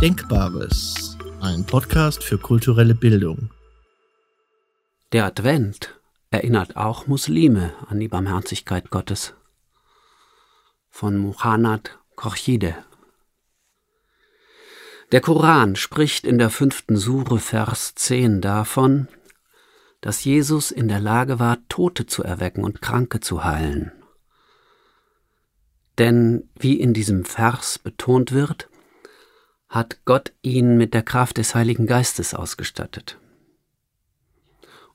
Denkbares, ein Podcast für kulturelle Bildung. Der Advent erinnert auch Muslime an die Barmherzigkeit Gottes. Von Muhannad Khorshide. Der Koran spricht in der fünften Sure Vers 10 davon, dass Jesus in der Lage war, Tote zu erwecken und Kranke zu heilen. Denn wie in diesem Vers betont wird, hat Gott ihn mit der Kraft des Heiligen Geistes ausgestattet.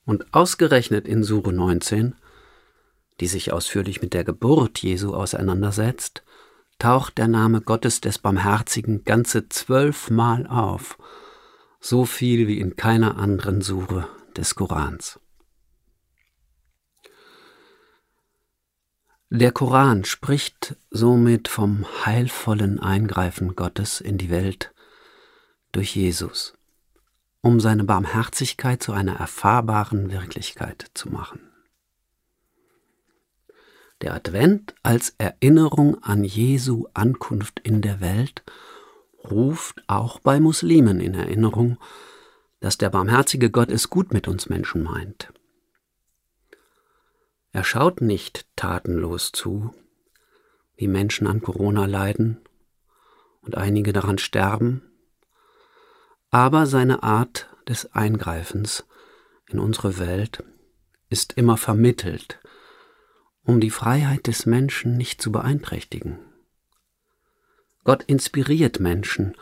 Und ausgerechnet in Sure 19, die sich ausführlich mit der Geburt Jesu auseinandersetzt, taucht der Name Gottes des Barmherzigen ganze zwölfmal auf, so viel wie in keiner anderen Sure des Korans. Der Koran spricht somit vom heilvollen Eingreifen Gottes in die Welt durch Jesus, um seine Barmherzigkeit zu einer erfahrbaren Wirklichkeit zu machen. Der Advent als Erinnerung an Jesu Ankunft in der Welt ruft auch bei Muslimen in Erinnerung, dass der barmherzige Gott es gut mit uns Menschen meint. Er schaut nicht tatenlos zu, wie Menschen an Corona leiden und einige daran sterben, aber seine Art des Eingreifens in unsere Welt ist immer vermittelt, um die Freiheit des Menschen nicht zu beeinträchtigen. Gott inspiriert Menschen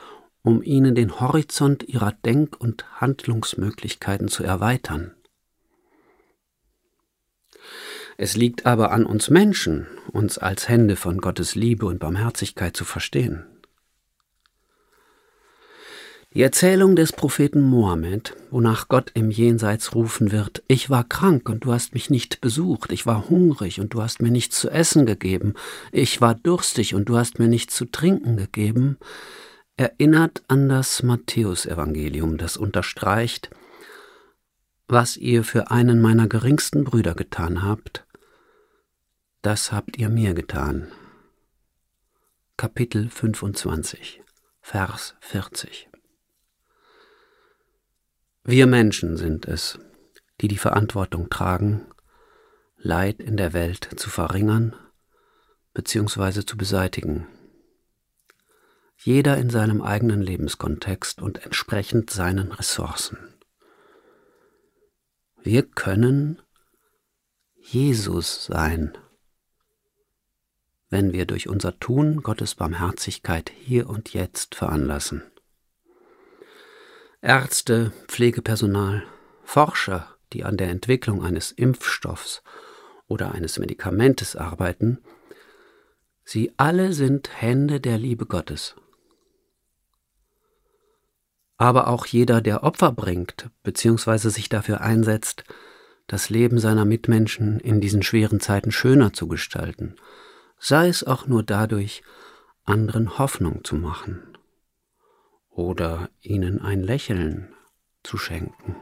um ihnen den Horizont ihrer Denk- und Handlungsmöglichkeiten zu erweitern. Es liegt aber an uns Menschen, uns als Hände von Gottes Liebe und Barmherzigkeit zu verstehen. Die Erzählung des Propheten Mohammed, wonach Gott im Jenseits rufen wird, ich war krank und du hast mich nicht besucht, ich war hungrig und du hast mir nichts zu essen gegeben, ich war durstig und du hast mir nichts zu trinken gegeben, erinnert an das Matthäusevangelium, das unterstreicht, was ihr für einen meiner geringsten Brüder getan habt, das habt ihr mir getan. Kapitel 25, Vers 40. Wir Menschen sind es, die die Verantwortung tragen, Leid in der Welt zu verringern bzw. zu beseitigen jeder in seinem eigenen Lebenskontext und entsprechend seinen Ressourcen. Wir können Jesus sein, wenn wir durch unser Tun Gottes Barmherzigkeit hier und jetzt veranlassen. Ärzte, Pflegepersonal, Forscher, die an der Entwicklung eines Impfstoffs oder eines Medikamentes arbeiten, sie alle sind Hände der Liebe Gottes aber auch jeder, der Opfer bringt bzw. sich dafür einsetzt, das Leben seiner Mitmenschen in diesen schweren Zeiten schöner zu gestalten, sei es auch nur dadurch, anderen Hoffnung zu machen oder ihnen ein Lächeln zu schenken.